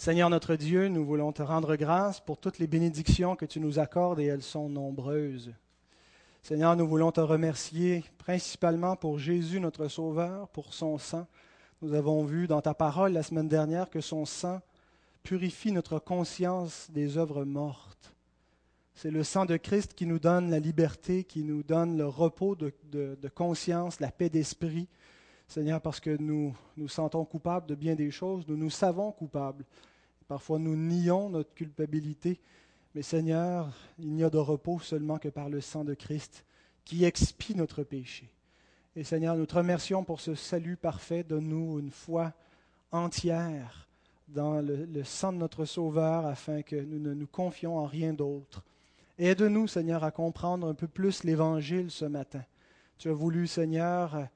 Seigneur notre Dieu, nous voulons te rendre grâce pour toutes les bénédictions que tu nous accordes et elles sont nombreuses. Seigneur, nous voulons te remercier principalement pour Jésus notre Sauveur, pour son sang. Nous avons vu dans ta parole la semaine dernière que son sang purifie notre conscience des œuvres mortes. C'est le sang de Christ qui nous donne la liberté, qui nous donne le repos de, conscience, la paix d'esprit. Seigneur, parce que nous nous sentons coupables de bien des choses, nous nous savons coupables. Parfois, nous nions notre culpabilité. Mais Seigneur, il n'y a de repos seulement que par le sang de Christ qui expie notre péché. Et Seigneur, nous te remercions pour ce salut parfait. Donne-nous une foi entière dans le, sang de notre Sauveur afin que nous ne nous confions en rien d'autre. Aide-nous, Seigneur, à comprendre un peu plus l'Évangile ce matin. Tu as voulu, Seigneur,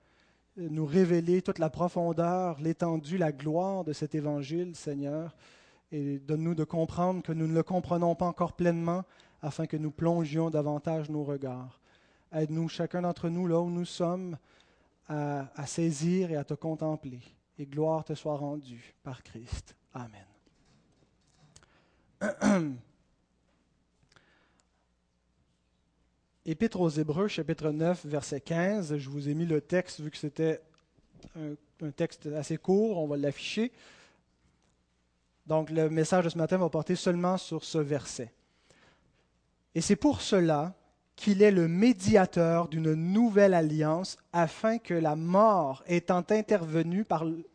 nous révéler toute la profondeur, l'étendue, la gloire de cet Évangile, Seigneur et donne-nous de comprendre que nous ne le comprenons pas encore pleinement afin que nous plongions davantage nos regards. Aide-nous, chacun d'entre nous, là où nous sommes, à, saisir et à te contempler. Et gloire te soit rendue par Christ. Amen. Épître aux Hébreux, chapitre 9, verset 15. Je vous ai mis le texte vu que c'était un texte assez court, on va l'afficher. Donc le message de ce matin va porter seulement sur ce verset. Et c'est pour cela qu'il est le médiateur d'une nouvelle alliance, afin que la mort étant intervenue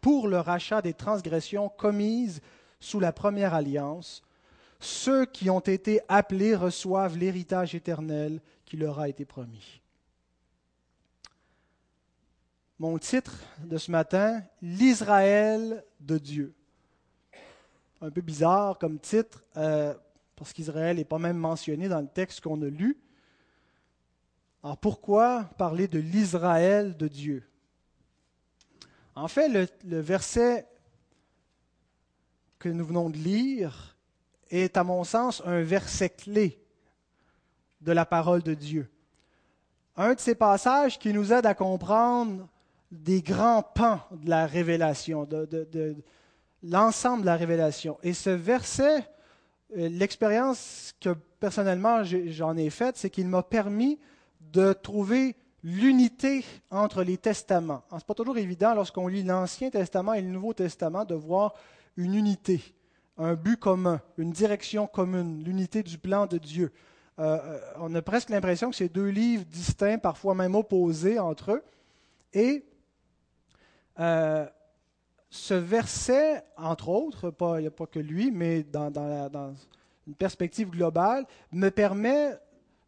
pour le rachat des transgressions commises sous la première alliance, ceux qui ont été appelés reçoivent l'héritage éternel qui leur a été promis. Mon titre de ce matin, L'Israël de Dieu un peu bizarre comme titre, euh, parce qu'Israël n'est pas même mentionné dans le texte qu'on a lu. Alors pourquoi parler de l'Israël de Dieu? En fait, le, verset que nous venons de lire est, à mon sens, un verset clé de la parole de Dieu. Un de ces passages qui nous aide à comprendre des grands pans de la révélation, de, l'ensemble de la révélation. Et ce verset, euh, l'expérience que personnellement j'en ai faite, c'est qu'il m'a permis de trouver l'unité entre les testaments. Ce n'est pas toujours évident lorsqu'on lit l'Ancien Testament et le Nouveau Testament de voir une unité, un but commun, une direction commune, l'unité du plan de Dieu. Euh, euh, on a presque l'impression que c'est deux livres distincts, parfois même opposés entre eux. Et ce verset, entre autres, il n'y a pas que lui, mais dans, une perspective globale, me permet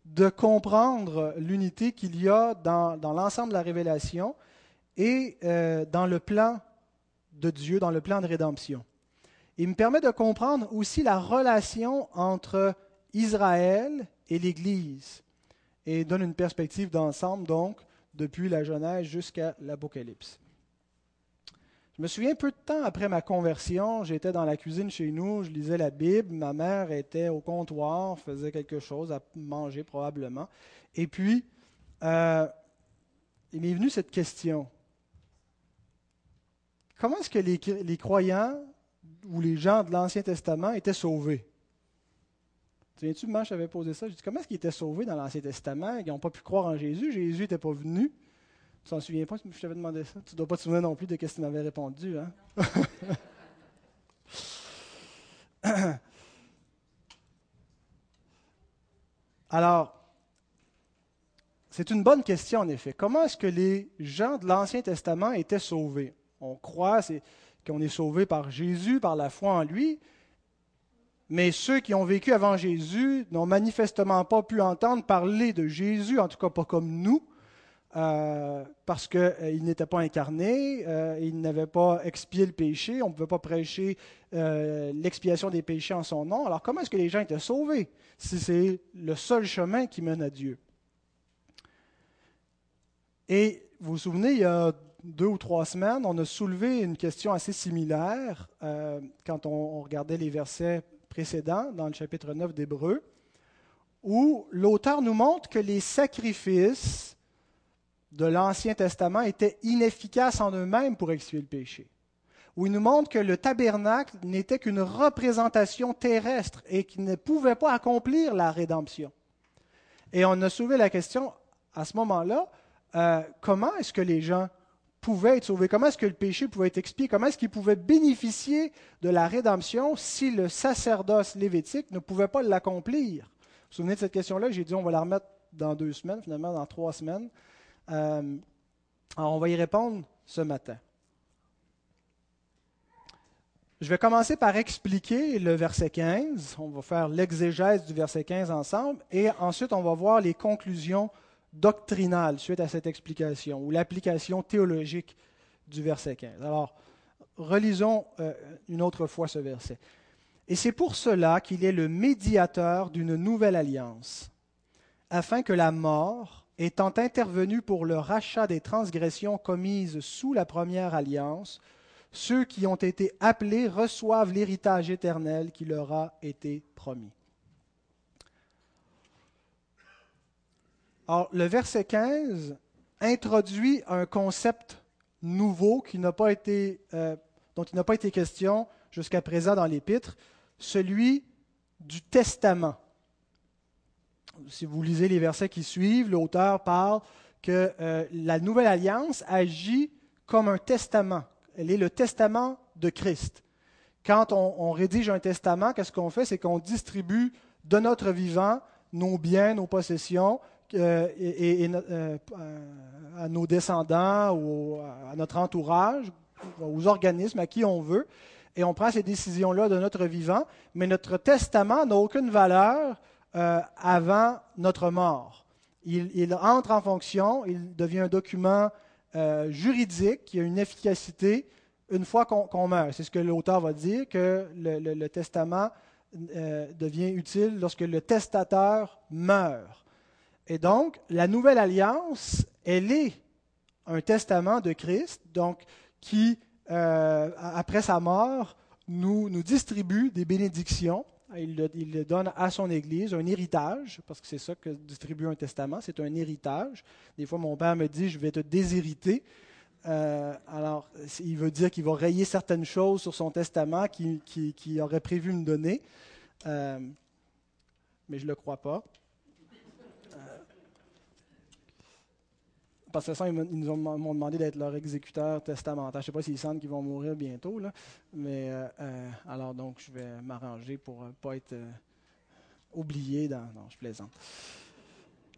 de comprendre l'unité qu'il y a dans, l'ensemble de la révélation et euh, dans le plan de Dieu, dans le plan de rédemption. Il me permet de comprendre aussi la relation entre Israël et l'Église et donne une perspective d'ensemble, donc, depuis la Genèse jusqu'à l'Apocalypse. Je me souviens peu de temps après ma conversion, j'étais dans la cuisine chez nous, je lisais la Bible, ma mère était au comptoir, faisait quelque chose à manger probablement. Et puis, euh, il m'est venu cette question. Comment est-ce que les, croyants ou les gens de l'Ancien Testament étaient sauvés? Tu viens-tu, moi, j'avais posé ça. Je dis, comment est-ce qu'ils étaient sauvés dans l'Ancien Testament? Ils n'ont pas pu croire en Jésus. Jésus n'était pas venu. Tu t'en souviens pas? Je t'avais demandé ça? Tu dois pas te souvenir non plus de ce que tu m'avais répondu. Hein? Alors, c'est une bonne question en effet. Comment est-ce que les gens de l'Ancien Testament étaient sauvés? On croit qu'on est sauvé par Jésus, par la foi en lui, mais ceux qui ont vécu avant Jésus n'ont manifestement pas pu entendre parler de Jésus, en tout cas pas comme nous, euh, parce qu'il euh, n'était pas incarné, euh, il n'avait pas expié le péché, on ne pouvait pas prêcher l'expiation des péchés en son nom. Alors comment est-ce que les gens étaient sauvés si c'est le seul chemin qui mène à Dieu? Et vous vous souvenez, il y a deux ou trois semaines, on a soulevé une question assez similaire quand on regardait les versets précédents dans le chapitre 9 d'Hébreu, où l'auteur nous montre que les sacrifices de l'Ancien Testament étaient inefficaces en eux-mêmes pour expier le péché. où il nous montre que le tabernacle n'était qu'une représentation terrestre et qu'il ne pouvait pas accomplir la rédemption. Et on a soulevé la question à ce moment-là, euh, comment est-ce que les gens pouvaient être sauvés? Comment est-ce que le péché pouvait être expié? Comment est-ce qu'ils pouvaient bénéficier de la rédemption si le sacerdoce lévitique ne pouvait pas l'accomplir? Vous vous souvenez de cette question-là? J'ai dit on va la remettre dans deux semaines, finalement dans trois semaines. Euh, alors on va y répondre ce matin. Je vais commencer par expliquer le verset 15. On va faire l'exégèse du verset 15 ensemble et ensuite on va voir les conclusions doctrinales suite à cette explication ou l'application théologique du verset 15. Alors, relisons euh, une autre fois ce verset. Et c'est pour cela qu'il est le médiateur d'une nouvelle alliance, afin que la mort, étant intervenue pour le rachat des transgressions commises sous la première alliance, ceux qui ont été appelés reçoivent l'héritage éternel qui leur a été promis. Alors, le verset 15 introduit un concept nouveau qui n'a pas été, euh, dont il n'a pas été question jusqu'à présent dans l'Épître, celui du testament. Si vous lisez les versets qui suivent, l'auteur parle que euh, la nouvelle alliance agit comme un testament elle est le testament de Christ. Quand on, rédige un testament, qu'est-ce qu'on fait? C'est qu'on distribue de notre vivant nos biens, nos possessions, euh, euh, à nos descendants ou à notre entourage, aux organismes à qui on veut, et on prend ces décisions-là de notre vivant, mais notre testament n'a aucune valeur euh, avant notre mort. Il, entre en fonction, il devient un document euh, juridique qui a une efficacité une fois qu'on meurt. C'est ce que l'auteur va dire, que le, testament euh, devient utile lorsque le testateur meurt. Et donc, la nouvelle alliance, elle est un testament de Christ, donc qui, après sa mort, nous distribue des bénédictions il le, donne à son Église, un héritage, parce que c'est ça que distribue un testament, c'est un héritage. Des fois, mon père me dit, je vais te déshériter. Euh, alors, il veut dire qu'il va rayer certaines choses sur son testament qu'il aurait prévu me donner, euh, mais je ne le crois pas. Parce que ça, ils m'ont demandé d'être leur exécuteur testamentaire. Je ne sais pas s'ils sentent qu'ils vont mourir bientôt, là, mais euh, euh, alors donc je vais m'arranger pour ne euh, pas être oublié dans. Non, je plaisante.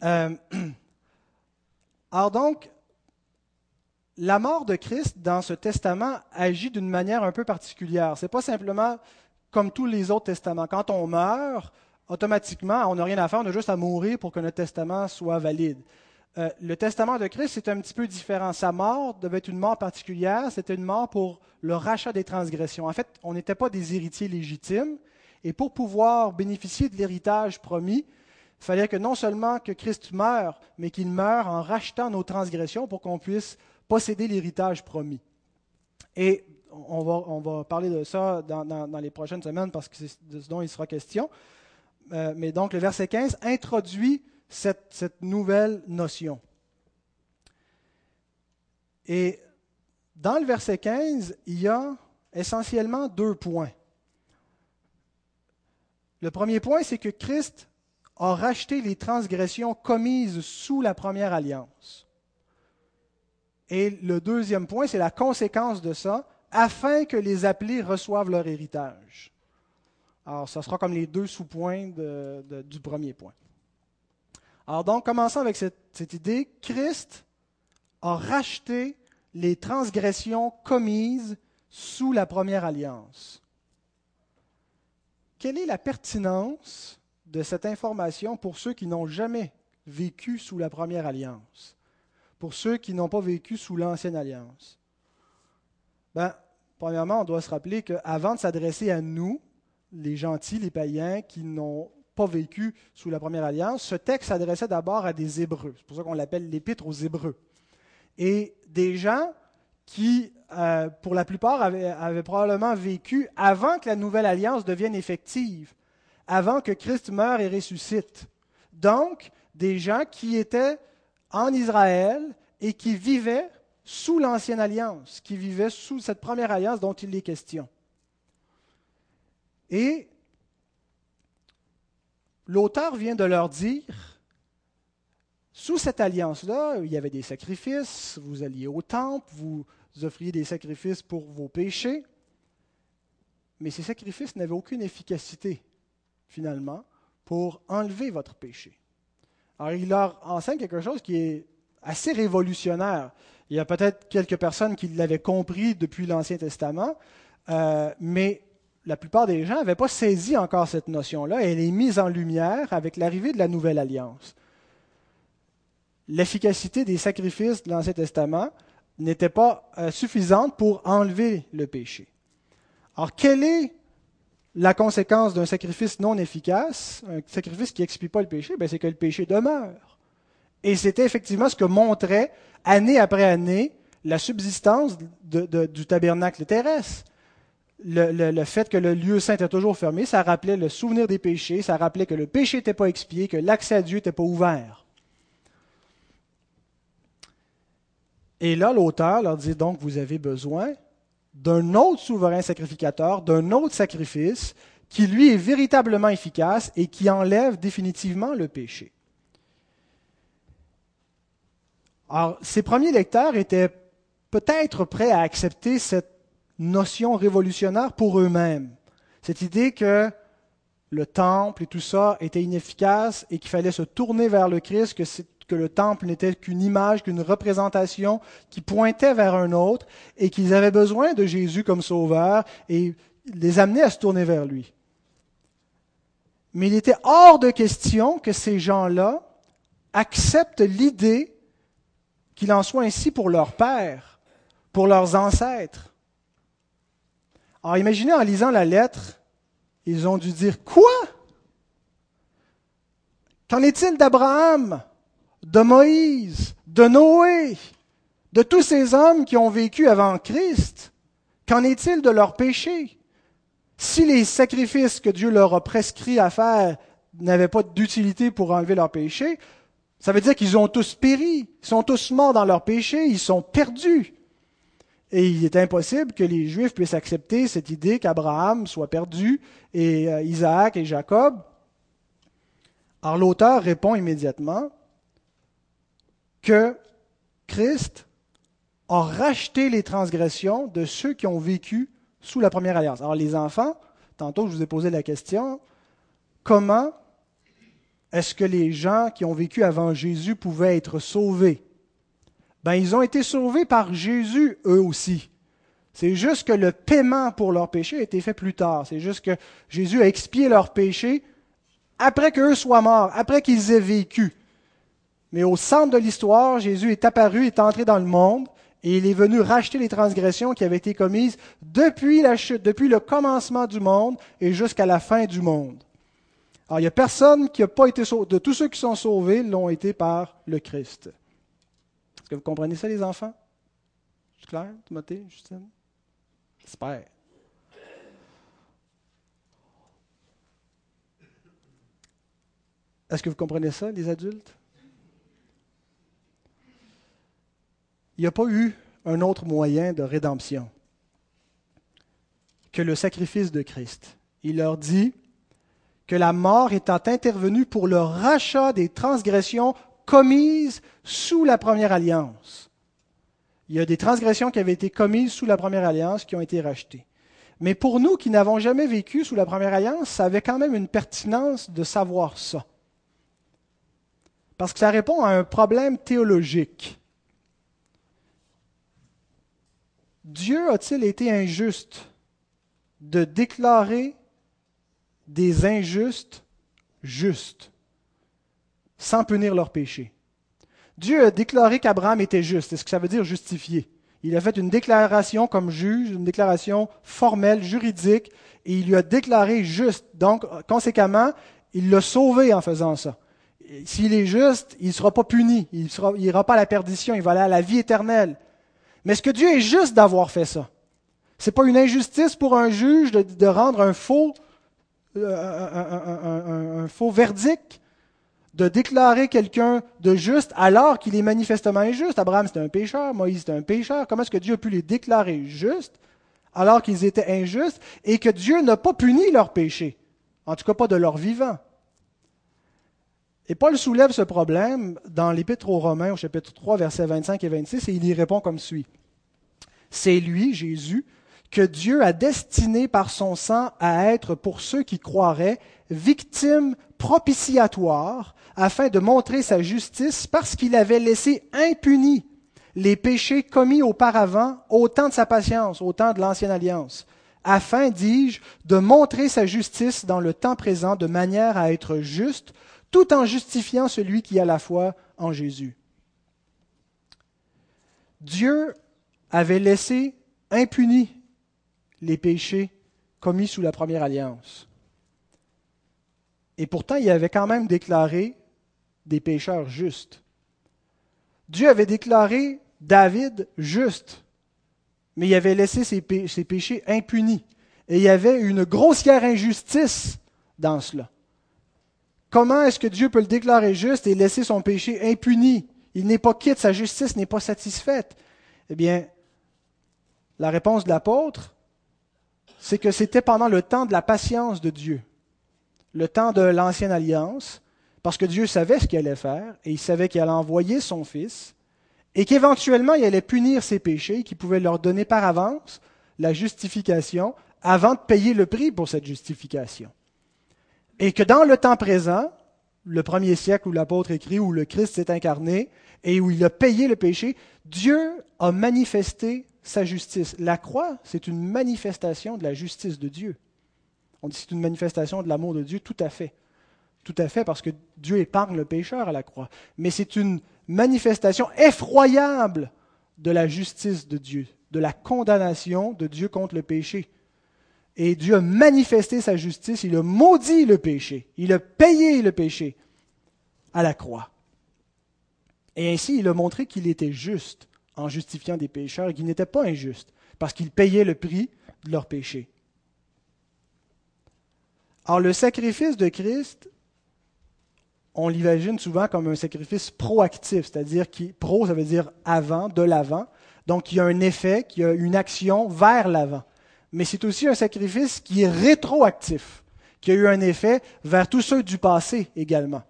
alors donc, la mort de Christ dans ce testament agit d'une manière un peu particulière. Ce n'est pas simplement comme tous les autres testaments. Quand on meurt, automatiquement, on n'a rien à faire, on a juste à mourir pour que notre testament soit valide. Euh, le testament de Christ, c'est un petit peu différent. Sa mort devait être une mort particulière, c'était une mort pour le rachat des transgressions. En fait, on n'était pas des héritiers légitimes, et pour pouvoir bénéficier de l'héritage promis, il fallait que non seulement que Christ meure, mais qu'il meure en rachetant nos transgressions pour qu'on puisse posséder l'héritage promis. Et on va, on parler de ça dans, les prochaines semaines parce que c'est de ce dont il sera question. Euh, mais donc le verset 15 introduit cette, nouvelle notion. Et dans le verset 15, il y a essentiellement deux points. Le premier point, c'est que Christ a racheté les transgressions commises sous la première alliance. Et le deuxième point, c'est la conséquence de ça, afin que les appelés reçoivent leur héritage. Alors, ça sera comme les deux sous-points du premier point. Alors donc, commençons avec cette, idée. Christ a racheté les transgressions commises sous la première alliance. Quelle est la pertinence de cette information pour ceux qui n'ont jamais vécu sous la première alliance, pour ceux qui n'ont pas vécu sous l'ancienne alliance? Ben, premièrement, on doit se rappeler qu'avant de s'adresser à nous, les gentils, les païens qui n'ont pas vécu sous la première alliance, ce texte s'adressait d'abord à des Hébreux. C'est pour ça qu'on l'appelle l'Épître aux Hébreux. Et des gens qui, euh, pour la plupart, avaient, probablement vécu avant que la nouvelle alliance devienne effective, avant que Christ meure et ressuscite. Donc, des gens qui étaient en Israël et qui vivaient sous l'ancienne alliance, qui vivaient sous cette première alliance dont il est question. Et l'auteur vient de leur dire, sous cette alliance-là, il y avait des sacrifices, vous alliez au temple, vous offriez des sacrifices pour vos péchés, mais ces sacrifices n'avaient aucune efficacité, finalement, pour enlever votre péché. Alors, il leur enseigne quelque chose qui est assez révolutionnaire. Il y a peut-être quelques personnes qui l'avaient compris depuis l'Ancien Testament, euh, mais la plupart des gens n'avaient pas saisi encore cette notion-là. Elle est mise en lumière avec l'arrivée de la Nouvelle Alliance. L'efficacité des sacrifices de l'Ancien Testament n'était pas euh, suffisante pour enlever le péché. Alors, quelle est la conséquence d'un sacrifice non efficace, un sacrifice qui n'expie pas le péché, ben, c'est que le péché demeure. Et c'était effectivement ce que montrait, année après année, la subsistance du tabernacle terrestre. Le, fait que le lieu saint était toujours fermé, ça rappelait le souvenir des péchés, ça rappelait que le péché n'était pas expié, que l'accès à Dieu n'était pas ouvert. Et là, l'auteur leur dit donc, vous avez besoin d'un autre souverain sacrificateur, d'un autre sacrifice qui lui est véritablement efficace et qui enlève définitivement le péché. Alors, ces premiers lecteurs étaient peut-être prêts à accepter cette notion révolutionnaire pour eux-mêmes. Cette idée que le temple et tout ça était inefficace et qu'il fallait se tourner vers le Christ, que le temple n'était qu'une image, qu'une représentation qui pointait vers un autre et qu'ils avaient besoin de Jésus comme sauveur et les amener à se tourner vers lui. Mais il était hors de question que ces gens-là acceptent l'idée qu'il en soit ainsi pour leur père, pour leurs ancêtres. Alors imaginez en lisant la lettre, ils ont dû dire Quoi? Qu'en est-il d'Abraham de Moïse, de Noé, de tous ces hommes qui ont vécu avant Christ, qu'en est-il de leurs péchés Si les sacrifices que Dieu leur a prescrits à faire n'avaient pas d'utilité pour enlever leurs péchés, ça veut dire qu'ils ont tous péri, ils sont tous morts dans leurs péchés, ils sont perdus. Et il est impossible que les Juifs puissent accepter cette idée qu'Abraham soit perdu et euh, Isaac et Jacob. Alors l'auteur répond immédiatement, que Christ a racheté les transgressions de ceux qui ont vécu sous la première alliance. Alors les enfants, tantôt je vous ai posé la question, comment est-ce que les gens qui ont vécu avant Jésus pouvaient être sauvés? Ben ils ont été sauvés par Jésus eux aussi. C'est juste que le paiement pour leurs péchés a été fait plus tard. C'est juste que Jésus a expié leurs péchés après qu'eux soient morts, après qu'ils aient vécu. Mais au centre de l'histoire, Jésus est apparu, est entré dans le monde, et il est venu racheter les transgressions qui avaient été commises depuis la chute, depuis le commencement du monde et jusqu'à la fin du monde. Alors, il n'y a personne qui n'a pas été sauvé. De tous ceux qui sont sauvés, l'ont été par le Christ. Est-ce que vous comprenez ça, les enfants? C'est clair, Timothée, Justine? J'espère. Est-ce que vous comprenez ça, les adultes? il n'y a pas eu un autre moyen de rédemption que le sacrifice de Christ. Il leur dit que la mort étant intervenue pour le rachat des transgressions commises sous la première alliance. Il y a des transgressions qui avaient été commises sous la première alliance qui ont été rachetées. Mais pour nous qui n'avons jamais vécu sous la première alliance, ça avait quand même une pertinence de savoir ça. Parce que ça répond à un problème théologique. Dieu a-t-il été injuste de déclarer des injustes justes? Sans punir leurs péchés? Dieu a déclaré qu'Abraham était juste. Est-ce que ça veut dire justifié? Il a fait une déclaration comme juge, une déclaration formelle, juridique, et il lui a déclaré juste. Donc, conséquemment, il l'a sauvé en faisant ça. S'il est juste, il ne sera pas puni, il n'ira pas à la perdition, il va aller à la vie éternelle. Mais est-ce que Dieu est juste d'avoir fait ça? Ce n'est pas une injustice pour un juge de, rendre un faux, euh, un, faux verdict? De déclarer quelqu'un de juste alors qu'il est manifestement injuste. Abraham, c'était un pécheur, Moïse, c'était un pécheur. Comment est-ce que Dieu a pu les déclarer justes alors qu'ils étaient injustes et que Dieu n'a pas puni leur péché, en tout cas pas de leur vivant? Et Paul soulève ce problème dans l'Épître aux Romains au chapitre 3, versets 25 et 26, et il y répond comme suit. C'est lui, Jésus, que Dieu a destiné par son sang à être pour ceux qui croiraient victime propitiatoire afin de montrer sa justice parce qu'il avait laissé impunis les péchés commis auparavant au temps de sa patience, au temps de l'ancienne alliance, afin, dis-je, de montrer sa justice dans le temps présent de manière à être juste, tout en justifiant celui qui a la foi en Jésus. Dieu avait laissé impunis les péchés commis sous la première alliance. Et pourtant, il avait quand même déclaré des pécheurs justes. Dieu avait déclaré David juste, mais il avait laissé ses, péchés impunis. Et il y avait une grossière injustice dans cela. Comment est-ce que Dieu peut le déclarer juste et laisser son péché impuni? Il n'est pas quitte, sa justice n'est pas satisfaite. Eh bien, la réponse de l'apôtre, c'est que c'était pendant le temps de la patience de Dieu, le temps de l'ancienne alliance, parce que Dieu savait ce qu'il allait faire, et il savait qu'il allait envoyer son Fils, et qu'éventuellement il allait punir ses péchés, qu'il pouvait leur donner par avance la justification avant de payer le prix pour cette justification. Et que dans le temps présent, le premier siècle où l'apôtre écrit, où le Christ s'est incarné et où il a payé le péché, Dieu a manifesté sa justice. La croix, c'est une manifestation de la justice de Dieu. On dit c'est une manifestation de l'amour de Dieu, tout à fait. Tout à fait, parce que Dieu épargne le pécheur à la croix. Mais c'est une manifestation effroyable de la justice de Dieu, de la condamnation de Dieu contre le péché. Et Dieu a manifesté sa justice, il a maudit le péché, il a payé le péché à la croix. Et ainsi, il a montré qu'il était juste en justifiant des pécheurs et qu'il n'était pas injuste, parce qu'il payait le prix de leurs péchés. Alors le sacrifice de Christ, on l'imagine souvent comme un sacrifice proactif, c'est-à-dire qui pro, ça veut dire avant, de l'avant, donc il y a un effet, qui a une action vers l'avant. Mais c'est aussi un sacrifice qui est rétroactif, qui a eu un effet vers tous ceux du passé également.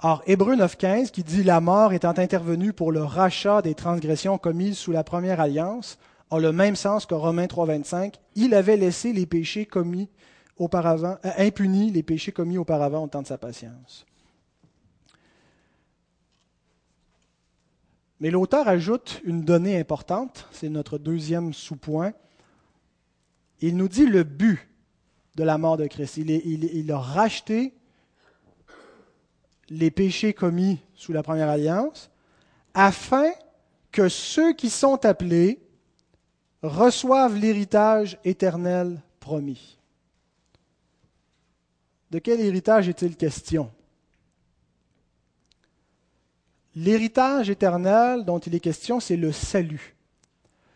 Or, Hébreu 9.15, qui dit La mort étant intervenue pour le rachat des transgressions commises sous la première alliance, a le même sens que Romains 3.25. Il avait laissé les péchés commis auparavant, euh, impunis les péchés commis auparavant au temps de sa patience. Mais l'auteur ajoute une donnée importante, c'est notre deuxième sous-point. Il nous dit le but de la mort de Christ. Il a racheté les péchés commis sous la première alliance, afin que ceux qui sont appelés reçoivent l'héritage éternel promis. De quel héritage est-il question? L'héritage éternel dont il est question, c'est le salut.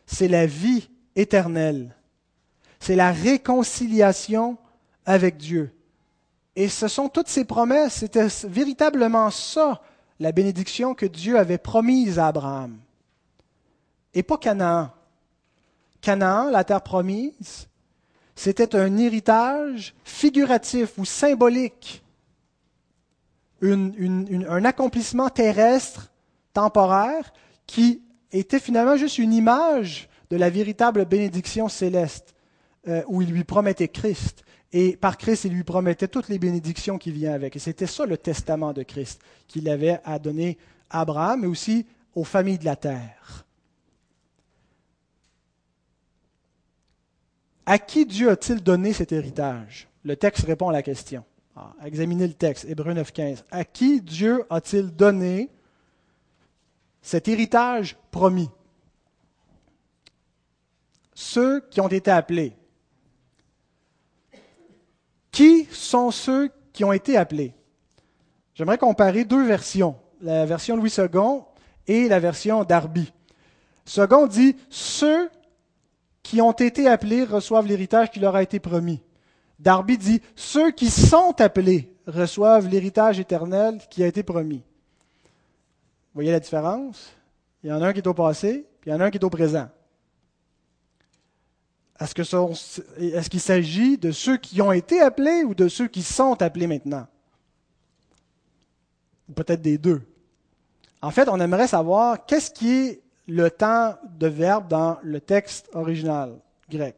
C'est la vie éternelle. C'est la réconciliation avec Dieu. Et ce sont toutes ces promesses, c'était véritablement ça, la bénédiction que Dieu avait promise à Abraham. Et pas Canaan. Canaan, la terre promise, c'était un héritage figuratif ou symbolique, un accomplissement terrestre, temporaire, qui était finalement juste une image de la véritable bénédiction céleste, euh, où il lui promettait Christ. Et par Christ, il lui promettait toutes les bénédictions qui viennent avec. Et c'était ça le testament de Christ qu'il avait à donner à Abraham, mais aussi aux familles de la terre. À qui Dieu a-t-il donné cet héritage? Le texte répond à la question. Ah, examinez le texte, Hébreu 9.15. À qui Dieu a-t-il donné cet héritage promis? Ceux qui ont été appelés. Qui sont ceux qui ont été appelés? J'aimerais comparer deux versions, la version Louis II et la version Darby. Second dit ceux qui ont été appelés reçoivent l'héritage qui leur a été promis. Darby dit Ceux qui sont appelés reçoivent l'héritage éternel qui a été promis. Voyez la différence? Il y en a un qui est au passé, puis il y en a un qui est au présent. Est-ce qu'il s'agit de ceux qui ont été appelés ou de ceux qui sont appelés maintenant? Ou peut-être des deux. En fait, on aimerait savoir qu'est-ce qui est le temps de verbe dans le texte original grec.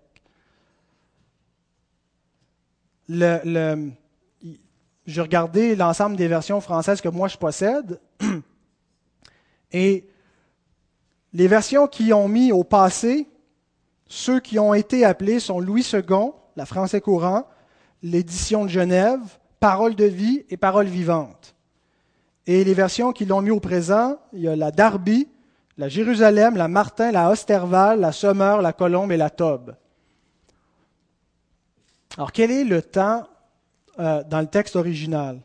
J'ai regardé l'ensemble des versions françaises que moi je possède et les versions qui ont mis au passé ceux qui ont été appelés sont Louis II, la français courant, l'édition de Genève, Parole de vie et Parole vivante. Et les versions qui l'ont mis au présent, il y a la Darby, la Jérusalem, la Martin, la Osterval, la Sommeur, la Colombe et la Tobe. Alors, quel est le temps euh, dans le texte original?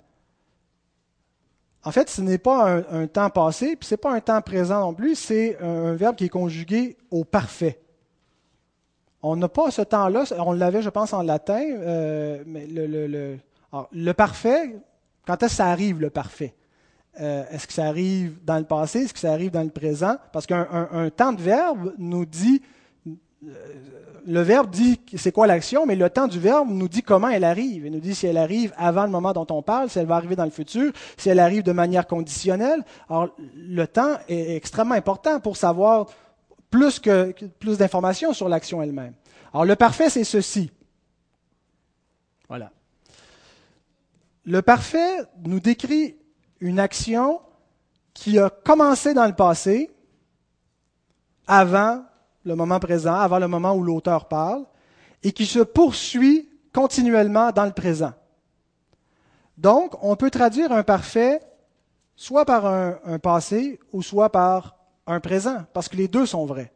En fait, ce n'est pas un, temps passé, puis ce n'est pas un temps présent non plus, c'est un verbe qui est conjugué au parfait. On n'a pas ce temps-là, on l'avait, je pense, en latin, euh, mais le, le, le, parfait, quand est-ce que ça arrive, le parfait? Euh, est-ce que ça arrive dans le passé? Est-ce que ça arrive dans le présent? Parce qu'un temps de verbe nous dit, euh, le verbe dit c'est quoi l'action, mais le temps du verbe nous dit comment elle arrive. Il nous dit si elle arrive avant le moment dont on parle, si elle va arriver dans le futur, si elle arrive de manière conditionnelle. Alors, le temps est extrêmement important pour savoir plus, que, plus d'informations sur l'action elle-même. Alors le parfait, c'est ceci. Voilà. Le parfait nous décrit une action qui a commencé dans le passé, avant le moment présent, avant le moment où l'auteur parle, et qui se poursuit continuellement dans le présent. Donc, on peut traduire un parfait soit par un, passé ou soit par un présent, parce que les deux sont vrais.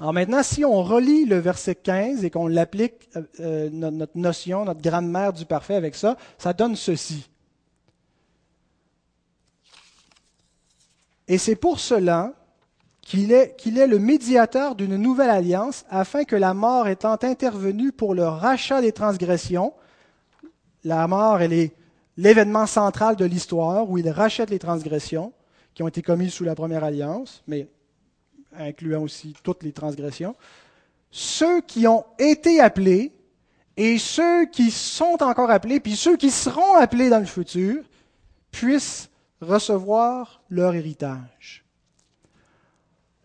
Alors maintenant, si on relit le verset 15 et qu'on l'applique, euh, euh, notre notion, notre grammaire du parfait avec ça, ça donne ceci. Et c'est pour cela qu'il est, le médiateur d'une nouvelle alliance, afin que la mort étant intervenue pour le rachat des transgressions, la mort, elle est l'événement central de l'histoire où il rachète les transgressions, qui ont été commises sous la première alliance, mais incluant aussi toutes les transgressions, ceux qui ont été appelés et ceux qui sont encore appelés, puis ceux qui seront appelés dans le futur, puissent recevoir leur héritage.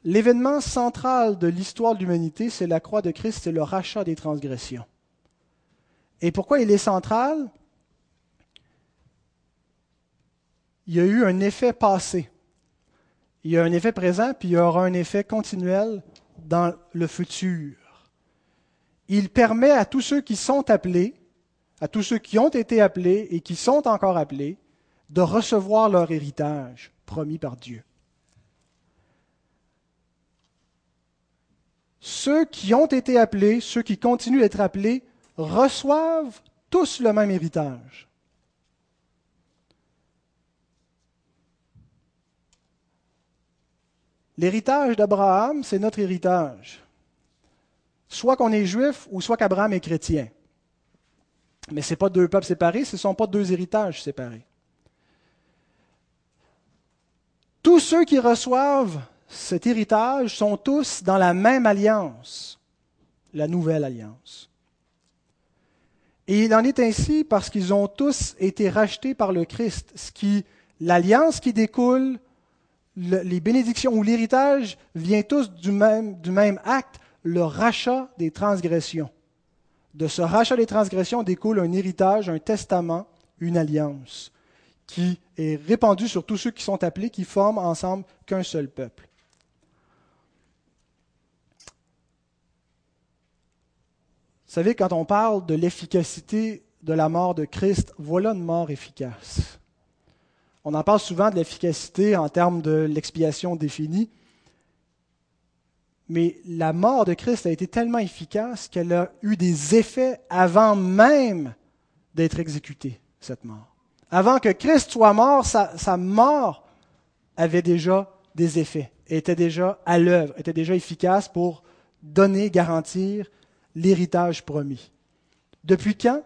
L'événement central de l'histoire de l'humanité, c'est la croix de Christ, c'est le rachat des transgressions. Et pourquoi il est central? Il y a eu un effet passé il y a un effet présent, puis il y aura un effet continuel dans le futur. Il permet à tous ceux qui sont appelés, à tous ceux qui ont été appelés et qui sont encore appelés, de recevoir leur héritage promis par Dieu. Ceux qui ont été appelés, ceux qui continuent d'être appelés, reçoivent tous le même héritage. L'héritage d'Abraham, c'est notre héritage. Soit qu'on est juif ou soit qu'Abraham est chrétien. Mais ce n'est pas deux peuples séparés, ce ne sont pas deux héritages séparés. Tous ceux qui reçoivent cet héritage sont tous dans la même alliance, la nouvelle alliance. Et il en est ainsi parce qu'ils ont tous été rachetés par le Christ, ce qui l'alliance qui découle les bénédictions ou l'héritage vient tous du même, du même acte, le rachat des transgressions. De ce rachat des transgressions découle un héritage, un testament, une alliance qui est répandu sur tous ceux qui sont appelés, qui forment ensemble qu'un seul peuple. Vous savez, quand on parle de l'efficacité de la mort de Christ, voilà une mort efficace. On en parle souvent de l'efficacité en termes de l'expiation définie. Mais la mort de Christ a été tellement efficace qu'elle a eu des effets avant même d'être exécutée, cette mort. Avant que Christ soit mort, sa, mort avait déjà des effets, était déjà à l'œuvre, était déjà efficace pour donner, garantir l'héritage promis. Depuis quand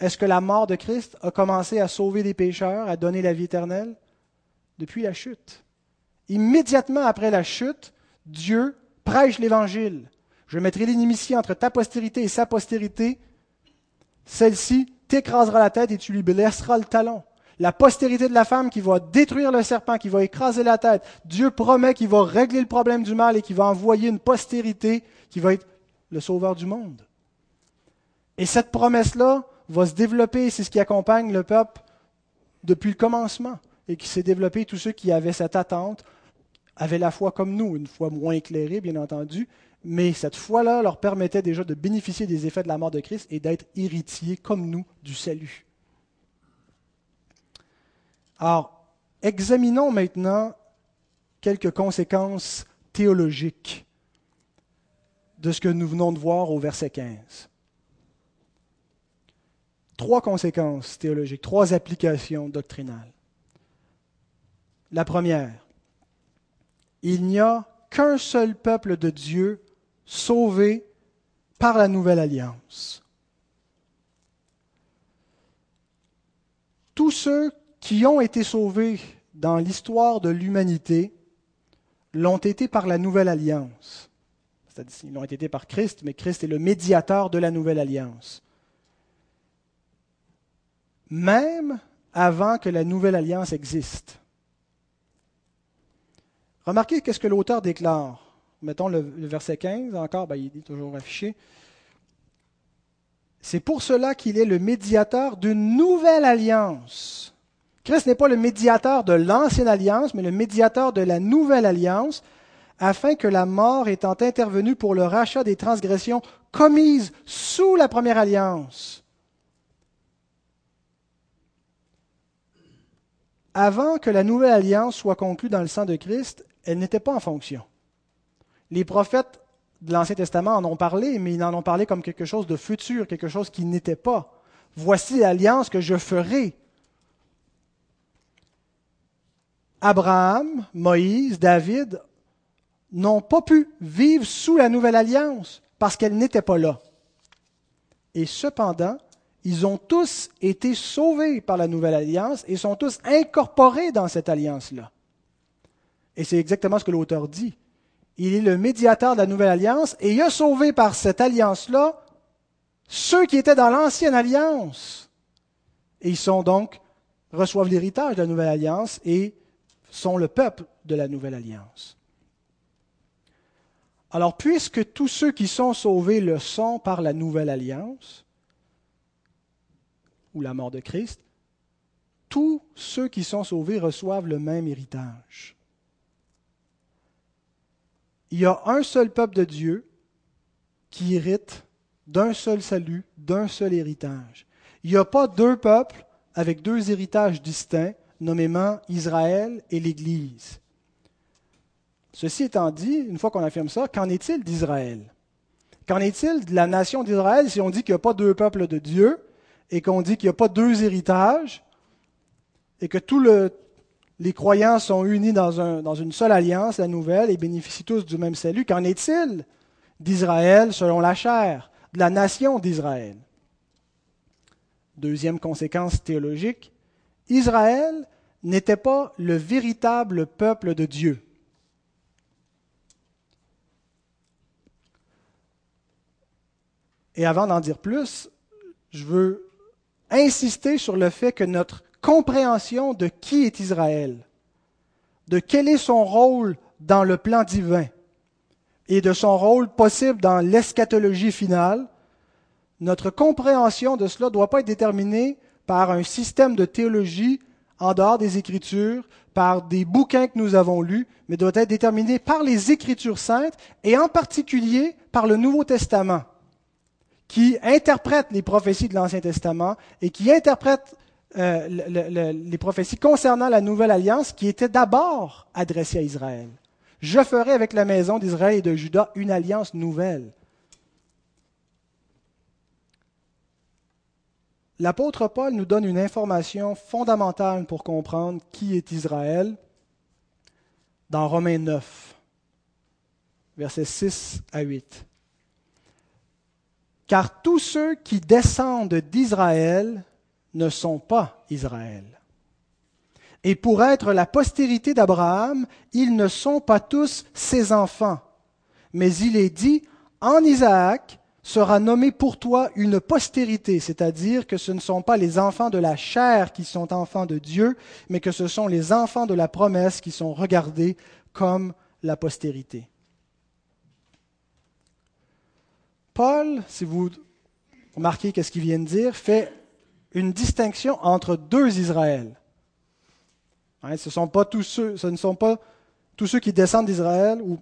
est-ce que la mort de Christ a commencé à sauver des pécheurs, à donner la vie éternelle? Depuis la chute. Immédiatement après la chute, Dieu prêche l'Évangile. Je mettrai l'inimitié entre ta postérité et sa postérité. Celle-ci t'écrasera la tête et tu lui blesseras le talon. La postérité de la femme qui va détruire le serpent, qui va écraser la tête. Dieu promet qu'il va régler le problème du mal et qu'il va envoyer une postérité qui va être le sauveur du monde. Et cette promesse-là va se développer, c'est ce qui accompagne le peuple depuis le commencement et qui s'est développé, tous ceux qui avaient cette attente avaient la foi comme nous, une foi moins éclairée, bien entendu, mais cette foi-là leur permettait déjà de bénéficier des effets de la mort de Christ et d'être héritiers comme nous du salut. Alors, examinons maintenant quelques conséquences théologiques de ce que nous venons de voir au verset 15. Trois conséquences théologiques, trois applications doctrinales. La première, il n'y a qu'un seul peuple de Dieu sauvé par la nouvelle alliance. Tous ceux qui ont été sauvés dans l'histoire de l'humanité l'ont été par la nouvelle alliance. C'est-à-dire, ils l'ont été par Christ, mais Christ est le médiateur de la nouvelle alliance. Même avant que la nouvelle alliance existe. Remarquez qu'est-ce que l'auteur déclare. Mettons le, verset 15, encore, ben, il est toujours affiché. C'est pour cela qu'il est le médiateur d'une nouvelle alliance. Christ n'est pas le médiateur de l'ancienne alliance, mais le médiateur de la nouvelle alliance, afin que la mort étant intervenue pour le rachat des transgressions commises sous la première alliance, avant que la nouvelle alliance soit conclue dans le sang de Christ, elle n'était pas en fonction. Les prophètes de l'Ancien Testament en ont parlé, mais ils en ont parlé comme quelque chose de futur, quelque chose qui n'était pas. Voici l'alliance que je ferai. Abraham, Moïse, David n'ont pas pu vivre sous la nouvelle alliance parce qu'elle n'était pas là. Et cependant, ils ont tous été sauvés par la nouvelle alliance et sont tous incorporés dans cette alliance-là. Et c'est exactement ce que l'auteur dit. Il est le médiateur de la nouvelle alliance et il a sauvé par cette alliance-là ceux qui étaient dans l'ancienne alliance. Et ils sont donc, reçoivent l'héritage de la nouvelle alliance et sont le peuple de la nouvelle alliance. Alors, puisque tous ceux qui sont sauvés le sont par la nouvelle alliance, ou la mort de Christ, tous ceux qui sont sauvés reçoivent le même héritage il y a un seul peuple de Dieu qui hérite d'un seul salut, d'un seul héritage. Il n'y a pas deux peuples avec deux héritages distincts, nommément Israël et l'Église. Ceci étant dit, une fois qu'on affirme ça, qu'en est-il d'Israël? Qu'en est-il de la nation d'Israël si on dit qu'il n'y a pas deux peuples de Dieu et qu'on dit qu'il n'y a pas deux héritages et que tout le, les croyants sont unis dans, une seule alliance, la nouvelle, et bénéficient tous du même salut. Qu'en est-il d'Israël selon la chair, de la nation d'Israël Deuxième conséquence théologique, Israël n'était pas le véritable peuple de Dieu. Et avant d'en dire plus, je veux insister sur le fait que notre compréhension de qui est Israël, de quel est son rôle dans le plan divin et de son rôle possible dans l'eschatologie finale, notre compréhension de cela ne doit pas être déterminée par un système de théologie en dehors des Écritures, par des bouquins que nous avons lus, mais doit être déterminée par les Écritures saintes et en particulier par le Nouveau Testament, qui interprète les prophéties de l'Ancien Testament et qui interprète euh, les prophéties concernant la nouvelle alliance qui était d'abord adressée à Israël. Je ferai avec la maison d'Israël et de Juda une alliance nouvelle. L'apôtre Paul nous donne une information fondamentale pour comprendre qui est Israël dans Romains 9, versets 6 à 8. car tous ceux qui descendent d'Israël ne sont pas Israël. Et pour être la postérité d'Abraham, ils ne sont pas tous ses enfants. Mais il est dit, en Isaac sera nommé pour toi une postérité, c'est-à-dire que ce ne sont pas les enfants de la chair qui sont enfants de Dieu, mais que ce sont les enfants de la promesse qui sont regardés comme la postérité. Paul, si vous remarquez qu'est-ce qu'il vient de dire, fait une distinction entre deux Israël. Hein, ce, ne sont pas tous ceux qui descendent d'Israël, ou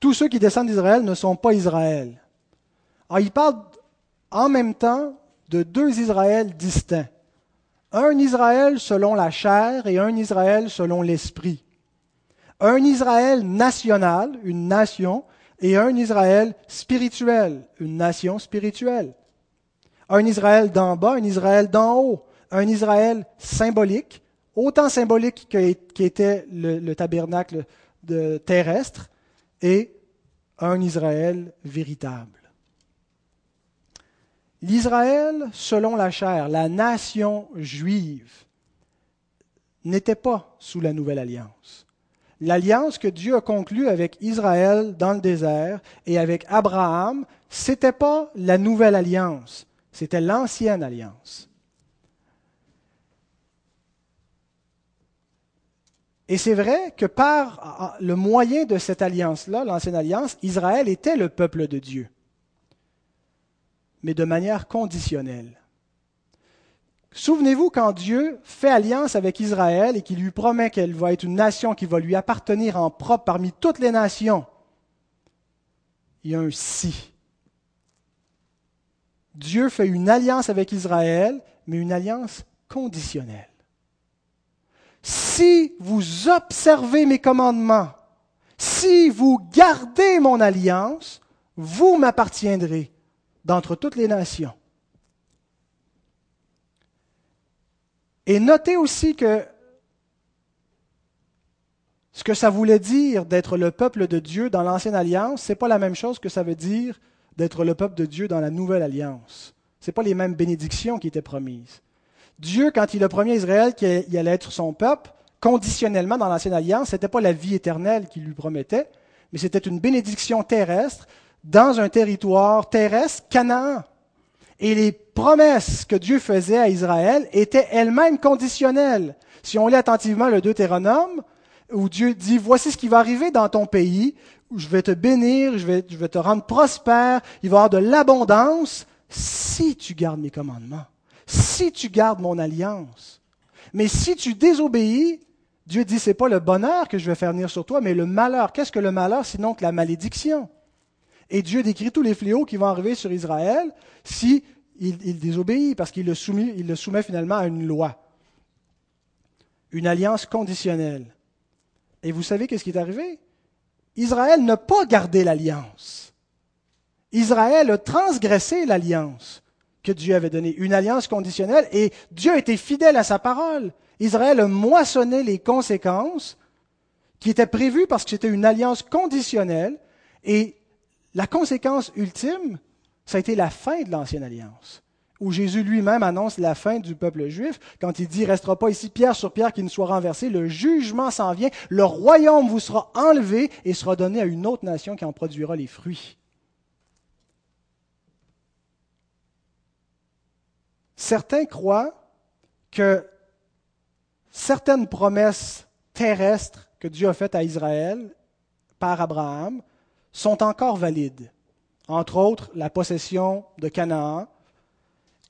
tous ceux qui descendent d'Israël ne sont pas Israël. Alors, il parle en même temps de deux Israëls distincts. Un Israël selon la chair et un Israël selon l'esprit. Un Israël national, une nation, et un Israël spirituel, une nation spirituelle. Un Israël d'en bas, un Israël d'en haut. Un Israël symbolique, autant symbolique qu'était le, le tabernacle terrestre, et un Israël véritable. L'Israël, selon la chair, la nation juive, n'était pas sous la nouvelle alliance. L'alliance que Dieu a conclue avec Israël dans le désert et avec Abraham, ce n'était pas la nouvelle alliance, c'était l'ancienne alliance. Et c'est vrai que par le moyen de cette alliance-là, l'ancienne alliance, Israël était le peuple de Dieu mais de manière conditionnelle. Souvenez-vous quand Dieu fait alliance avec Israël et qu'il lui promet qu'elle va être une nation qui va lui appartenir en propre parmi toutes les nations. Il y a un si. Dieu fait une alliance avec Israël, mais une alliance conditionnelle. Si vous observez mes commandements, si vous gardez mon alliance, vous m'appartiendrez d'entre toutes les nations. Et notez aussi que ce que ça voulait dire d'être le peuple de Dieu dans l'Ancienne Alliance, ce n'est pas la même chose que ça veut dire d'être le peuple de Dieu dans la Nouvelle Alliance. Ce pas les mêmes bénédictions qui étaient promises. Dieu, quand il a promis à Israël qu'il allait être son peuple, conditionnellement dans l'Ancienne Alliance, ce n'était pas la vie éternelle qu'il lui promettait, mais c'était une bénédiction terrestre dans un territoire terrestre, Canaan. Et les promesses que Dieu faisait à Israël étaient elles-mêmes conditionnelles. Si on lit attentivement le Deutéronome, où Dieu dit, voici ce qui va arriver dans ton pays, je vais te bénir, je vais, te rendre prospère, il va y avoir de l'abondance, si tu gardes mes commandements, si tu gardes mon alliance. Mais si tu désobéis, Dieu dit, c'est pas le bonheur que je vais faire venir sur toi, mais le malheur. Qu'est-ce que le malheur, sinon que la malédiction? Et Dieu décrit tous les fléaux qui vont arriver sur Israël si il, désobéit, parce qu'il le soumet finalement à une loi, une alliance conditionnelle. Et vous savez qu'est-ce qui est arrivé? Israël n'a pas gardé l'alliance. Israël a transgressé l'alliance que Dieu avait donnée, une alliance conditionnelle, et Dieu a été fidèle à sa parole. Israël a moissonné les conséquences qui étaient prévues parce que c'était une alliance conditionnelle, et la conséquence ultime, ça a été la fin de l'ancienne alliance, où Jésus lui-même annonce la fin du peuple juif quand il dit restera pas ici pierre sur pierre qui ne soit renversé, le jugement s'en vient, le royaume vous sera enlevé et sera donné à une autre nation qui en produira les fruits. Certains croient que certaines promesses terrestres que Dieu a faites à Israël par Abraham sont encore valides, entre autres la possession de Canaan,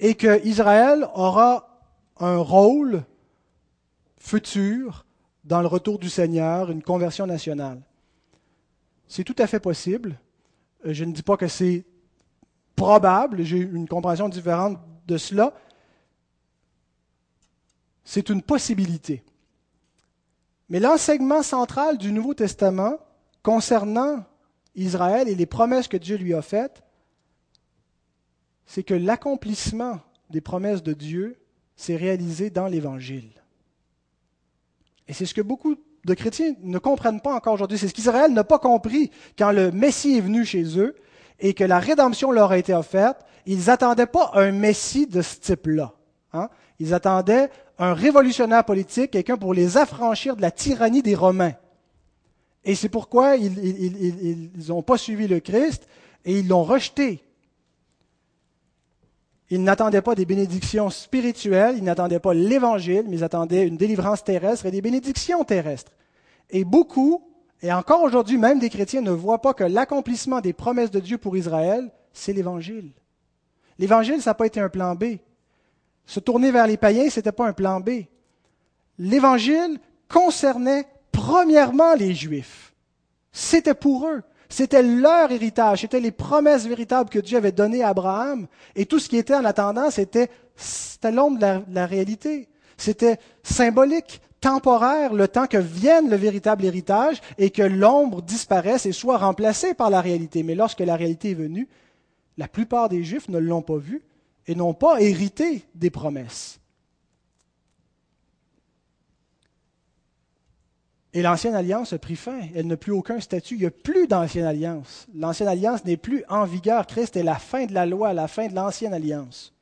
et que Israël aura un rôle futur dans le retour du Seigneur, une conversion nationale. C'est tout à fait possible. Euh, je ne dis pas que c'est probable, j'ai une compréhension différente de cela. C'est une possibilité. Mais l'enseignement central du Nouveau Testament concernant Israël et les promesses que Dieu lui a faites, c'est que l'accomplissement des promesses de Dieu s'est réalisé dans l'Évangile. Et c'est ce que beaucoup de chrétiens ne comprennent pas encore aujourd'hui. C'est ce qu'Israël n'a pas compris quand le Messie est venu chez eux et que la rédemption leur a été offerte ils n'attendaient pas un Messie de ce type-là. Hein. Ils attendaient un révolutionnaire politique, quelqu'un pour les affranchir de la tyrannie des Romains. Et c'est pourquoi ils n'ont pas suivi le Christ et ils l'ont rejeté. Ils n'attendaient pas des bénédictions spirituelles, ils n'attendaient pas l'Évangile, mais ils attendaient une délivrance terrestre et des bénédictions terrestres. Et beaucoup, et encore aujourd'hui même des chrétiens, ne voient pas que l'accomplissement des promesses de Dieu pour Israël, c'est l'Évangile. L'Évangile, ça n'a pas été un plan B. Se tourner vers les païens, ce n'était pas un plan B. L'Évangile concernait premièrement les Juifs. C'était pour eux. C'était leur héritage, c'était les promesses véritables que Dieu avait données à Abraham. Et tout ce qui était en attendant, c'était, l'ombre de la, réalité. C'était symbolique, temporaire, le temps que vienne le véritable héritage et que l'ombre disparaisse et soit remplacée par la réalité. Mais lorsque la réalité est venue, la plupart des Juifs ne l'ont pas vue et n'ont pas hérité des promesses. Et l'ancienne alliance a pris fin. Elle n'a plus aucun statut. Il n'y a plus d'ancienne alliance. L'ancienne alliance n'est plus en vigueur. Christ est la fin de la loi, la fin de l'ancienne alliance.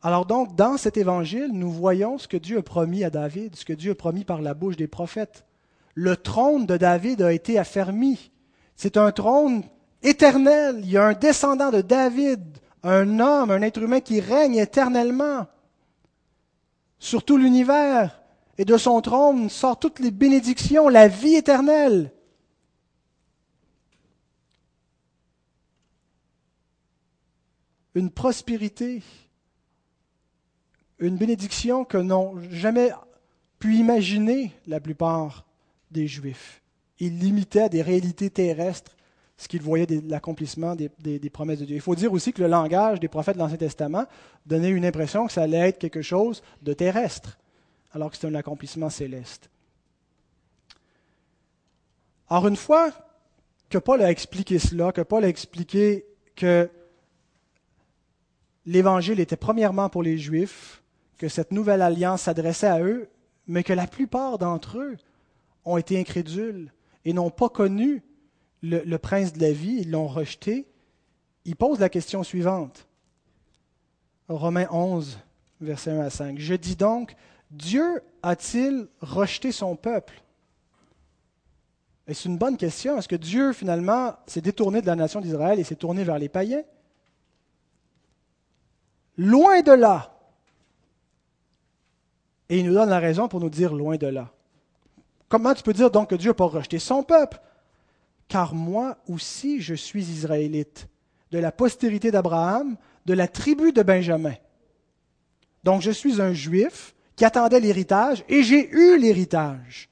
Alors donc, dans cet évangile, nous voyons ce que Dieu a promis à David, ce que Dieu a promis par la bouche des prophètes. Le trône de David a été affermi. C'est un trône éternel. Il y a un descendant de David, un homme, un être humain qui règne éternellement sur tout l'univers, et de son trône sortent toutes les bénédictions, la vie éternelle. Une prospérité, une bénédiction que n'ont jamais pu imaginer la plupart des Juifs. Ils limitaient à des réalités terrestres ce qu'ils voyaient de l'accomplissement des, promesses de Dieu. Il faut dire aussi que le langage des prophètes de l'Ancien Testament donnait une impression que ça allait être quelque chose de terrestre, alors que c'est un accomplissement céleste. Alors une fois que Paul a expliqué cela, que Paul a expliqué que l'Évangile était premièrement pour les Juifs, que cette nouvelle alliance s'adressait à eux, mais que la plupart d'entre eux ont été incrédules et n'ont pas connu le, prince de la vie, ils l'ont rejeté, il pose la question suivante. Romains 11, versets 1 à 5. Je dis donc, Dieu a-t-il rejeté son peuple? C'est une bonne question. Est-ce que Dieu, finalement, s'est détourné de la nation d'Israël et s'est tourné vers les païens? Loin de là. Et il nous donne la raison pour nous dire loin de là. Comment tu peux dire donc que Dieu n'a pas rejeté son peuple? Car moi aussi je suis israélite, de la postérité d'Abraham, de la tribu de Benjamin. Donc je suis un juif qui attendait l'héritage et j'ai eu l'héritage.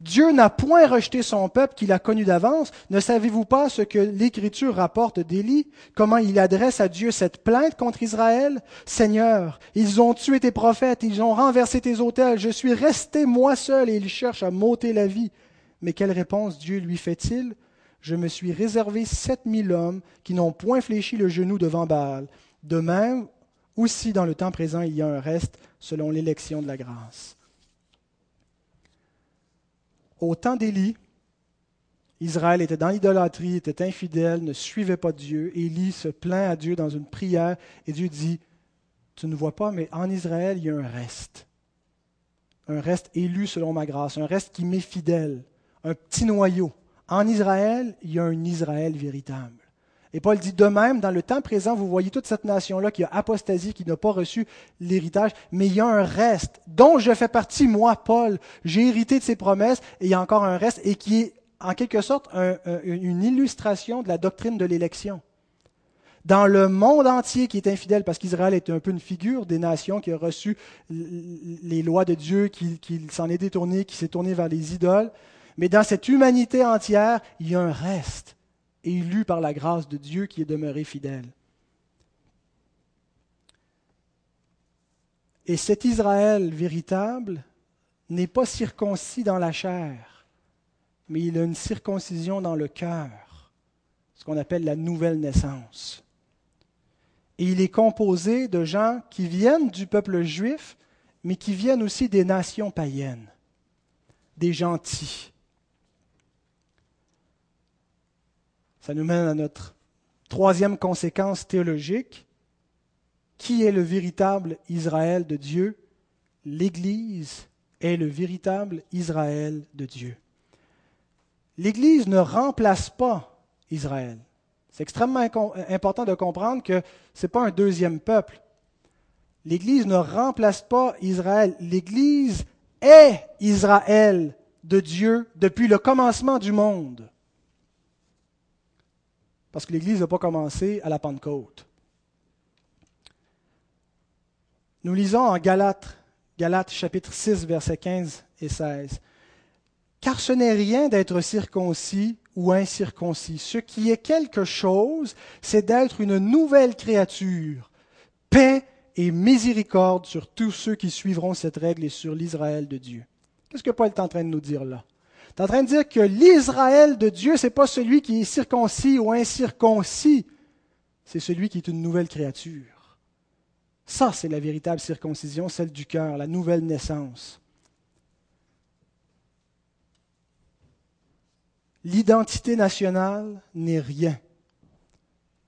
Dieu n'a point rejeté son peuple qu'il a connu d'avance. Ne savez-vous pas ce que l'Écriture rapporte d'Élie, comment il adresse à Dieu cette plainte contre Israël? Seigneur, ils ont tué tes prophètes, ils ont renversé tes autels, je suis resté moi seul et ils cherchent à m'ôter la vie. Mais quelle réponse Dieu lui fait-il? Je me suis réservé sept mille hommes qui n'ont point fléchi le genou devant Baal. De même, aussi dans le temps présent, il y a un reste selon l'élection de la grâce. Au temps d'Élie, Israël était dans l'idolâtrie, était infidèle, ne suivait pas Dieu. Élie se plaint à Dieu dans une prière et Dieu dit, tu ne vois pas, mais en Israël, il y a un reste. Un reste élu selon ma grâce, un reste qui m'est fidèle un petit noyau. En Israël, il y a un Israël véritable. Et Paul dit de même, dans le temps présent, vous voyez toute cette nation-là qui a apostasie, qui n'a pas reçu l'héritage, mais il y a un reste dont je fais partie, moi, Paul. J'ai hérité de ses promesses et il y a encore un reste et qui est en quelque sorte une illustration de la doctrine de l'élection. Dans le monde entier qui est infidèle, parce qu'Israël est un peu une figure des nations qui a reçu les lois de Dieu, qui, qui s'en est détourné, qui s'est tourné vers les idoles, mais dans cette humanité entière, il y a un reste, élu par la grâce de Dieu qui est demeuré fidèle. Et cet Israël véritable n'est pas circoncis dans la chair, mais il a une circoncision dans le cœur, ce qu'on appelle la nouvelle naissance. Et il est composé de gens qui viennent du peuple juif, mais qui viennent aussi des nations païennes, des gentils, Ça nous mène à notre troisième conséquence théologique. Qui est le véritable Israël de Dieu? L'Église est le véritable Israël de Dieu. L'Église ne remplace pas Israël. C'est extrêmement important de comprendre que ce n'est pas un deuxième peuple. L'Église ne remplace pas Israël. L'Église est Israël de Dieu depuis le commencement du monde. Parce que l'Église n'a pas commencé à la Pentecôte. Nous lisons en Galates, Galates chapitre 6, versets 15 et 16. Car ce n'est rien d'être circoncis ou incirconcis. Ce qui est quelque chose, c'est d'être une nouvelle créature. Paix et miséricorde sur tous ceux qui suivront cette règle et sur l'Israël de Dieu. Qu'est-ce que Paul est en train de nous dire là? Il est en train de dire que l'Israël de Dieu, ce n'est pas celui qui est circoncis ou incirconcis, c'est celui qui est une nouvelle créature. Ça, c'est la véritable circoncision, celle du cœur, la nouvelle naissance. L'identité nationale n'est rien.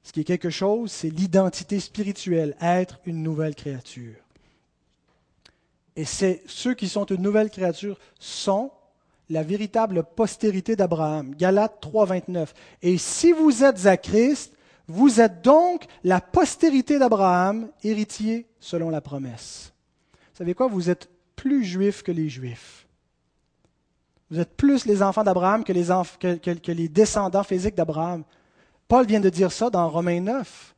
Ce qui est quelque chose, c'est l'identité spirituelle, être une nouvelle créature. Et c'est ceux qui sont une nouvelle créature sont la véritable postérité d'Abraham. Galates 3, 29. Et si vous êtes à Christ, vous êtes donc la postérité d'Abraham, héritier selon la promesse. Vous savez quoi? Vous êtes plus juifs que les juifs. Vous êtes plus les enfants d'Abraham que, que, les descendants physiques d'Abraham. Paul vient de dire ça dans Romains 9.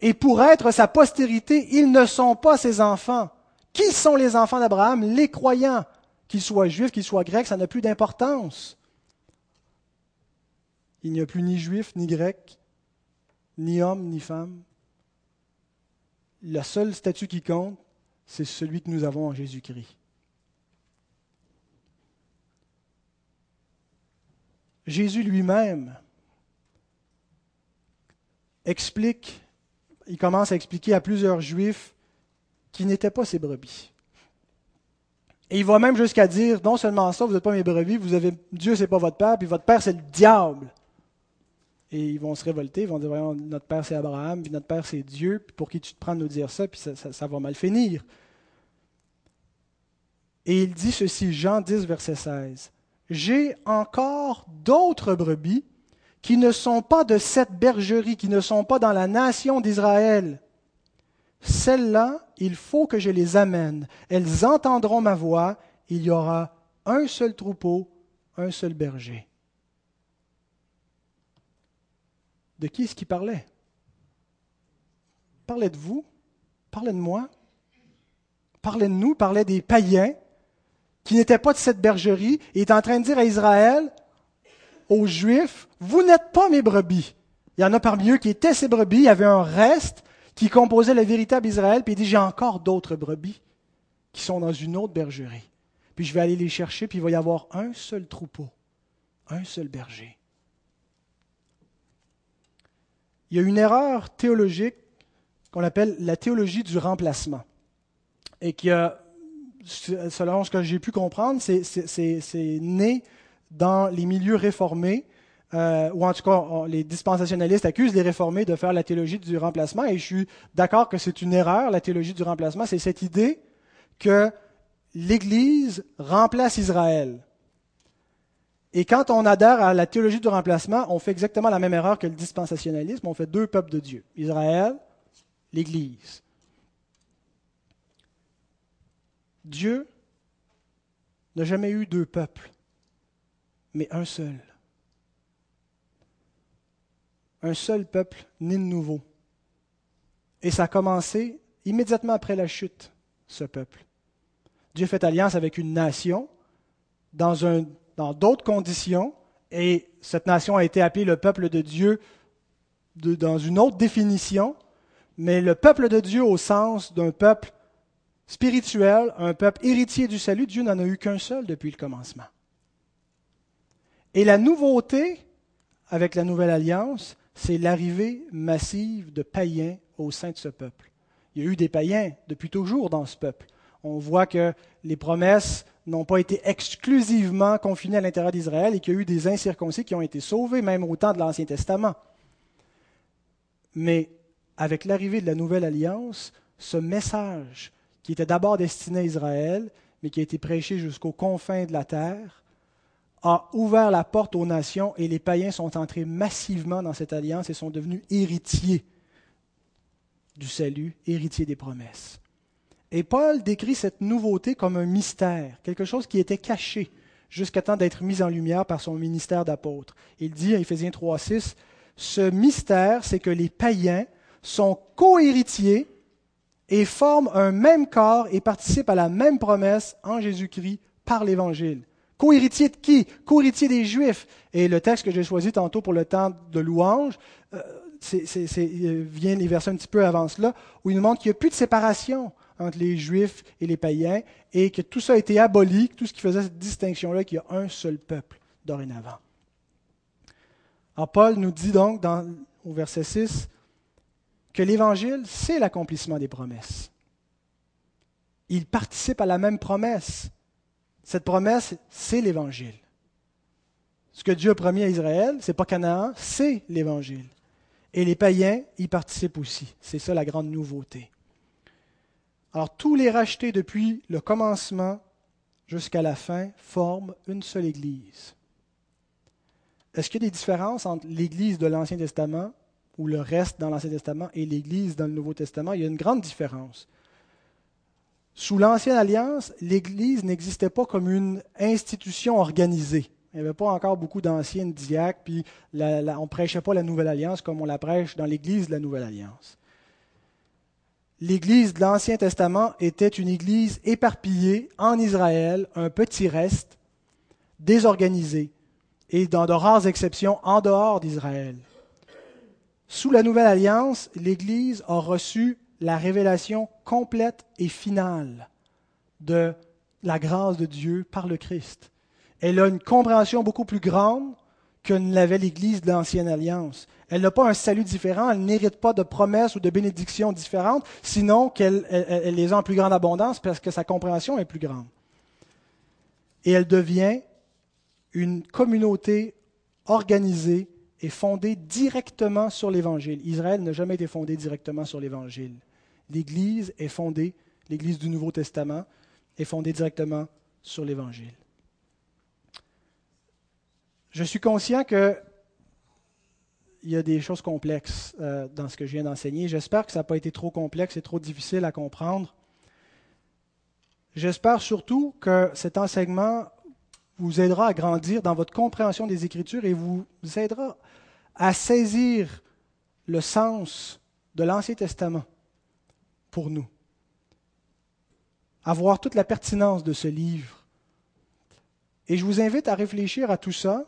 Et pour être sa postérité, ils ne sont pas ses enfants. Qui sont les enfants d'Abraham? Les croyants. Qu'ils soient juifs, qu'ils soient grecs, ça n'a plus d'importance. Il n'y a plus ni juif, ni grec, ni homme, ni femme. Le seul statut qui compte, c'est celui que nous avons en Jésus-Christ. Jésus lui-même explique, il commence à expliquer à plusieurs juifs qui n'étaient pas ses brebis. Et il va même jusqu'à dire, non seulement ça, vous n'êtes pas mes brebis, vous avez, Dieu c'est pas votre père, puis votre père c'est le diable. Et ils vont se révolter, ils vont dire, voyons, notre père c'est Abraham, puis notre père c'est Dieu, puis pour qui tu te prends de nous dire ça, puis ça, ça va mal finir. Et il dit ceci, Jean 10, verset 16 j'ai encore d'autres brebis qui ne sont pas de cette bergerie, qui ne sont pas dans la nation d'Israël. Celles-là, il faut que je les amène. Elles entendront ma voix. Il y aura un seul troupeau, un seul berger. De qui est-ce qu'il parlait? Parlait de vous? Parlait de moi? Parlait de nous? Parlait des païens qui n'était pas de cette bergerie, et est en train de dire à Israël, aux Juifs, vous n'êtes pas mes brebis. Il y en a parmi eux qui étaient ces brebis, il y avait un reste qui composait le véritable Israël, puis il dit, j'ai encore d'autres brebis qui sont dans une autre bergerie. Puis je vais aller les chercher, puis il va y avoir un seul troupeau, un seul berger. Il y a une erreur théologique qu'on appelle la théologie du remplacement, et qui selon ce que j'ai pu comprendre, c'est né dans les milieux réformés, euh, ou en tout cas, les dispensationalistes accusent les réformés de faire la théologie du remplacement, et je suis d'accord que c'est une erreur, la théologie du remplacement, c'est cette idée que l'Église remplace Israël. Et quand on adhère à la théologie du remplacement, on fait exactement la même erreur que le dispensationalisme, on fait deux peuples de Dieu, Israël, l'Église. Dieu n'a jamais eu deux peuples, mais un seul. Un seul peuple né de nouveau. Et ça a commencé immédiatement après la chute, ce peuple. Dieu fait alliance avec une nation dans d'autres conditions, et cette nation a été appelée le peuple de Dieu dans une autre définition, mais le peuple de Dieu au sens d'un peuple spirituel, un peuple héritier du salut, Dieu n'en a eu qu'un seul depuis le commencement. Et la nouveauté avec la nouvelle alliance, c'est l'arrivée massive de païens au sein de ce peuple. Il y a eu des païens depuis toujours dans ce peuple. On voit que les promesses n'ont pas été exclusivement confinés à l'intérieur d'Israël et qu'il y a eu des incirconcis qui ont été sauvés, même au temps de l'Ancien Testament. Mais avec l'arrivée de la Nouvelle Alliance, ce message qui était d'abord destiné à Israël, mais qui a été prêché jusqu'aux confins de la terre, a ouvert la porte aux nations et les païens sont entrés massivement dans cette alliance et sont devenus héritiers du salut, héritiers des promesses. Et Paul décrit cette nouveauté comme un mystère, quelque chose qui était caché jusqu'à temps d'être mis en lumière par son ministère d'apôtre. Il dit à Éphésiens 3.6, ce mystère, c'est que les païens sont co-héritiers et forment un même corps et participent à la même promesse en Jésus-Christ par l'Évangile. Co-héritier de qui? Co-héritier des Juifs. Et le texte que j'ai choisi tantôt pour le temps de louange euh, vient les versets un petit peu avant cela, où il nous montre qu'il n'y a plus de séparation entre les Juifs et les païens, et que tout ça a été aboli, tout ce qui faisait cette distinction-là, qu'il y a un seul peuple dorénavant. Alors Paul nous dit donc dans, au verset 6 que l'Évangile, c'est l'accomplissement des promesses. Il participe à la même promesse. Cette promesse, c'est l'Évangile. Ce que Dieu a promis à Israël, c'est pas Canaan, c'est l'Évangile. Et les païens y participent aussi. C'est ça la grande nouveauté. Alors tous les rachetés depuis le commencement jusqu'à la fin forment une seule Église. Est-ce qu'il y a des différences entre l'Église de l'Ancien Testament ou le reste dans l'Ancien Testament et l'Église dans le Nouveau Testament? Il y a une grande différence. Sous l'Ancienne Alliance, l'Église n'existait pas comme une institution organisée. Il n'y avait pas encore beaucoup d'anciens diacres, puis on ne prêchait pas la Nouvelle Alliance comme on la prêche dans l'Église de la Nouvelle Alliance l'Église de l'Ancien Testament était une Église éparpillée en Israël, un petit reste, désorganisé, et dans de rares exceptions en dehors d'Israël. Sous la Nouvelle Alliance, l'Église a reçu la révélation complète et finale de la grâce de Dieu par le Christ. Elle a une compréhension beaucoup plus grande que ne l'avait l'Église de l'Ancienne Alliance. Elle n'a pas un salut différent, elle n'hérite pas de promesses ou de bénédictions différentes, sinon qu'elle les a en plus grande abondance parce que sa compréhension est plus grande. Et elle devient une communauté organisée et fondée directement sur l'Évangile. Israël n'a jamais été fondé directement sur l'Évangile. L'Église est fondée, l'Église du Nouveau Testament est fondée directement sur l'Évangile. Je suis conscient que il y a des choses complexes euh, dans ce que je viens d'enseigner. J'espère que ça n'a pas été trop complexe et trop difficile à comprendre. J'espère surtout que cet enseignement vous aidera à grandir dans votre compréhension des Écritures et vous aidera à saisir le sens de l'Ancien Testament pour nous, à voir toute la pertinence de ce livre. Et je vous invite à réfléchir à tout ça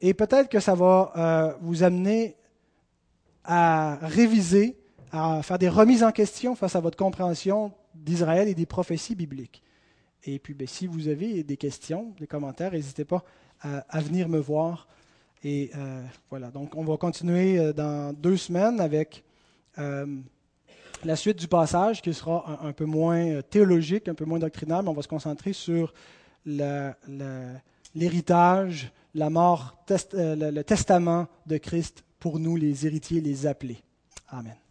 et peut-être que ça va euh, vous amener à réviser, à faire des remises en question face à votre compréhension d'Israël et des prophéties bibliques. Et puis, ben, si vous avez des questions, des commentaires, n'hésitez pas à, venir me voir. Et euh, voilà, donc on va continuer euh, dans deux semaines avec la suite du passage qui sera un, peu moins théologique, un peu moins doctrinal, mais on va se concentrer sur l'héritage la mort, euh, le testament de Christ pour nous, les héritiers, les appelés. Amen.